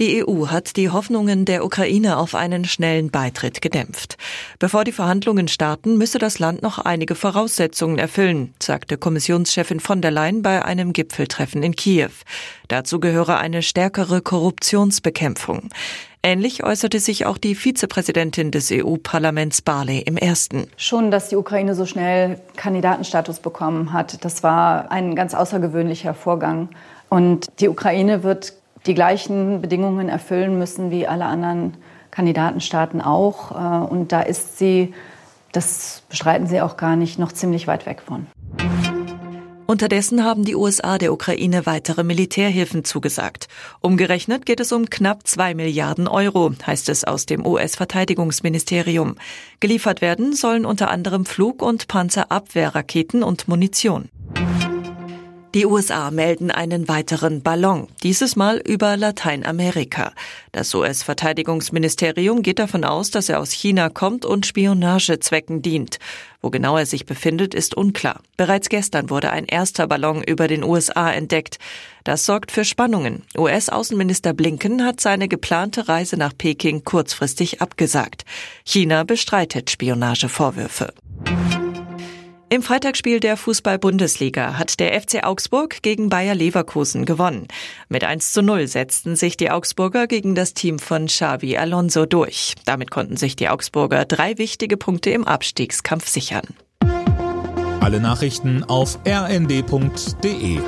Die EU hat die Hoffnungen der Ukraine auf einen schnellen Beitritt gedämpft. Bevor die Verhandlungen starten, müsse das Land noch einige Voraussetzungen erfüllen, sagte Kommissionschefin von der Leyen bei einem Gipfeltreffen in Kiew. Dazu gehöre eine stärkere Korruptionsbekämpfung. Ähnlich äußerte sich auch die Vizepräsidentin des EU-Parlaments Barley im ersten. Schon, dass die Ukraine so schnell Kandidatenstatus bekommen hat, das war ein ganz außergewöhnlicher Vorgang. Und die Ukraine wird die gleichen Bedingungen erfüllen müssen wie alle anderen Kandidatenstaaten auch. Äh, und da ist sie, das bestreiten Sie auch gar nicht, noch ziemlich weit weg von. Unterdessen haben die USA der Ukraine weitere Militärhilfen zugesagt. Umgerechnet geht es um knapp zwei Milliarden Euro, heißt es aus dem US-Verteidigungsministerium. Geliefert werden sollen unter anderem Flug- und Panzerabwehrraketen und Munition. Die USA melden einen weiteren Ballon, dieses Mal über Lateinamerika. Das US-Verteidigungsministerium geht davon aus, dass er aus China kommt und Spionagezwecken dient. Wo genau er sich befindet, ist unklar. Bereits gestern wurde ein erster Ballon über den USA entdeckt. Das sorgt für Spannungen. US-Außenminister Blinken hat seine geplante Reise nach Peking kurzfristig abgesagt. China bestreitet Spionagevorwürfe. Im Freitagsspiel der Fußball-Bundesliga hat der FC Augsburg gegen Bayer Leverkusen gewonnen. Mit 1 zu 0 setzten sich die Augsburger gegen das Team von Xavi Alonso durch. Damit konnten sich die Augsburger drei wichtige Punkte im Abstiegskampf sichern. Alle Nachrichten auf rnd.de